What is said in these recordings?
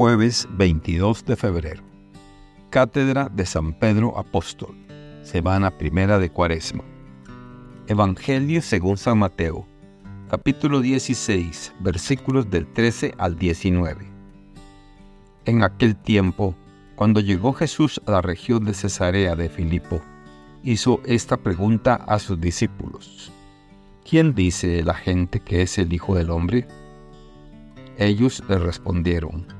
Jueves 22 de febrero. Cátedra de San Pedro Apóstol. Semana primera de Cuaresma. Evangelio según San Mateo. Capítulo 16, versículos del 13 al 19. En aquel tiempo, cuando llegó Jesús a la región de Cesarea de Filipo, hizo esta pregunta a sus discípulos. ¿Quién dice la gente que es el Hijo del Hombre? Ellos le respondieron,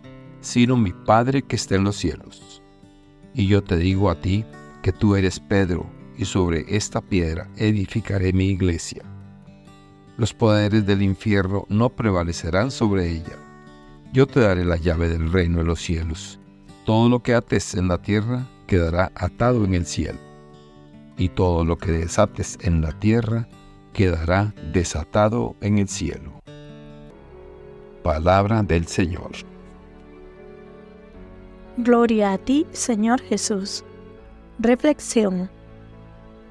sino mi Padre que está en los cielos. Y yo te digo a ti que tú eres Pedro, y sobre esta piedra edificaré mi iglesia. Los poderes del infierno no prevalecerán sobre ella. Yo te daré la llave del reino de los cielos. Todo lo que ates en la tierra quedará atado en el cielo, y todo lo que desates en la tierra quedará desatado en el cielo. Palabra del Señor. Gloria a ti, Señor Jesús. Reflexión.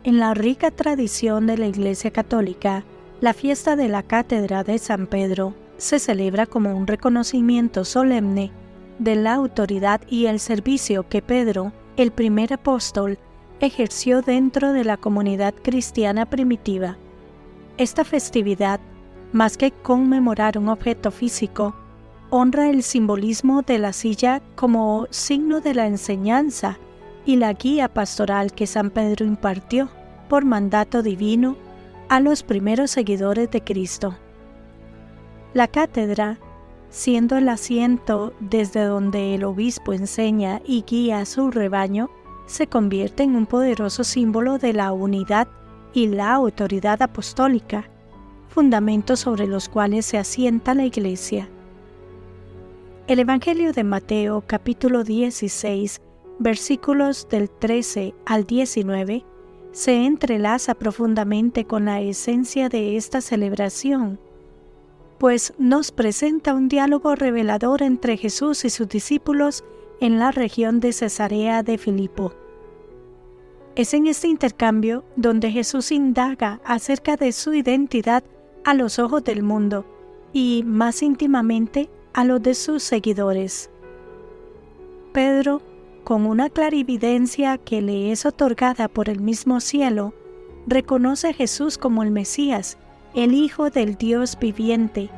En la rica tradición de la Iglesia Católica, la fiesta de la Cátedra de San Pedro se celebra como un reconocimiento solemne de la autoridad y el servicio que Pedro, el primer apóstol, ejerció dentro de la comunidad cristiana primitiva. Esta festividad, más que conmemorar un objeto físico, honra el simbolismo de la silla como signo de la enseñanza y la guía pastoral que San Pedro impartió por mandato divino a los primeros seguidores de Cristo. La cátedra, siendo el asiento desde donde el obispo enseña y guía a su rebaño, se convierte en un poderoso símbolo de la unidad y la autoridad apostólica, fundamentos sobre los cuales se asienta la Iglesia. El Evangelio de Mateo capítulo 16 versículos del 13 al 19 se entrelaza profundamente con la esencia de esta celebración, pues nos presenta un diálogo revelador entre Jesús y sus discípulos en la región de Cesarea de Filipo. Es en este intercambio donde Jesús indaga acerca de su identidad a los ojos del mundo y más íntimamente a los de sus seguidores. Pedro, con una clarividencia que le es otorgada por el mismo cielo, reconoce a Jesús como el Mesías, el Hijo del Dios viviente,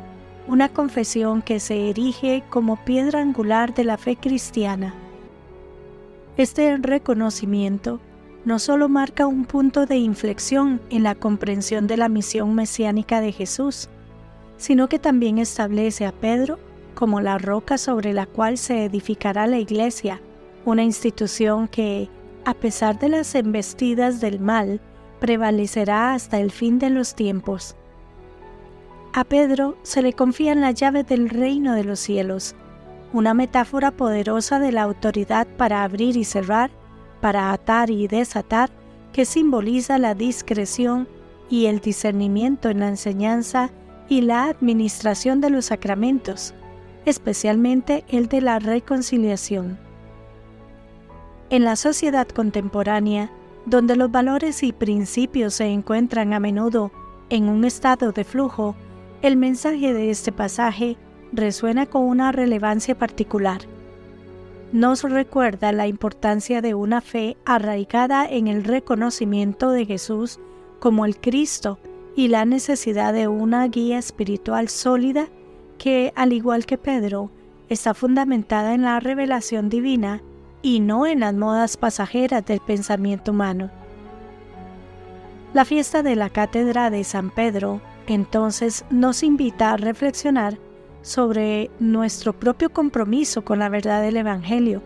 una confesión que se erige como piedra angular de la fe cristiana. Este reconocimiento no solo marca un punto de inflexión en la comprensión de la misión mesiánica de Jesús, sino que también establece a Pedro como la roca sobre la cual se edificará la Iglesia, una institución que, a pesar de las embestidas del mal, prevalecerá hasta el fin de los tiempos. A Pedro se le confían la llave del reino de los cielos, una metáfora poderosa de la autoridad para abrir y cerrar, para atar y desatar, que simboliza la discreción y el discernimiento en la enseñanza y la administración de los sacramentos especialmente el de la reconciliación. En la sociedad contemporánea, donde los valores y principios se encuentran a menudo en un estado de flujo, el mensaje de este pasaje resuena con una relevancia particular. Nos recuerda la importancia de una fe arraigada en el reconocimiento de Jesús como el Cristo y la necesidad de una guía espiritual sólida que, al igual que Pedro, está fundamentada en la revelación divina y no en las modas pasajeras del pensamiento humano. La fiesta de la Cátedra de San Pedro entonces nos invita a reflexionar sobre nuestro propio compromiso con la verdad del Evangelio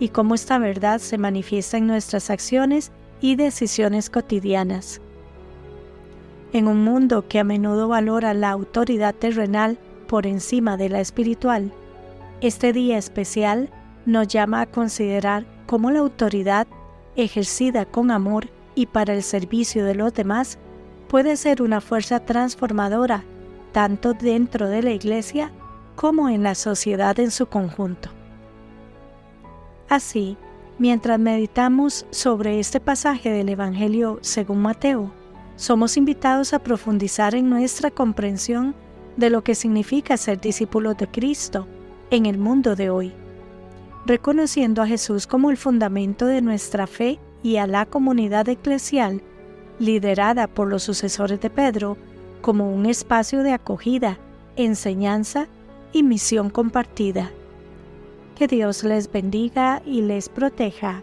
y cómo esta verdad se manifiesta en nuestras acciones y decisiones cotidianas. En un mundo que a menudo valora la autoridad terrenal por encima de la espiritual, Este día especial nos llama a considerar cómo la autoridad ejercida con amor y para el servicio de los demás puede ser una fuerza transformadora tanto dentro de la Iglesia como en la sociedad en su conjunto. Así, mientras meditamos sobre este pasaje del Evangelio según Mateo, somos invitados a profundizar en nuestra comprensión de lo que significa ser discípulos de Cristo en el mundo de hoy, reconociendo a Jesús como el fundamento de nuestra fe y a la comunidad eclesial, liderada por los sucesores de Pedro, como un espacio de acogida, enseñanza y misión compartida. Que Dios les bendiga y les proteja.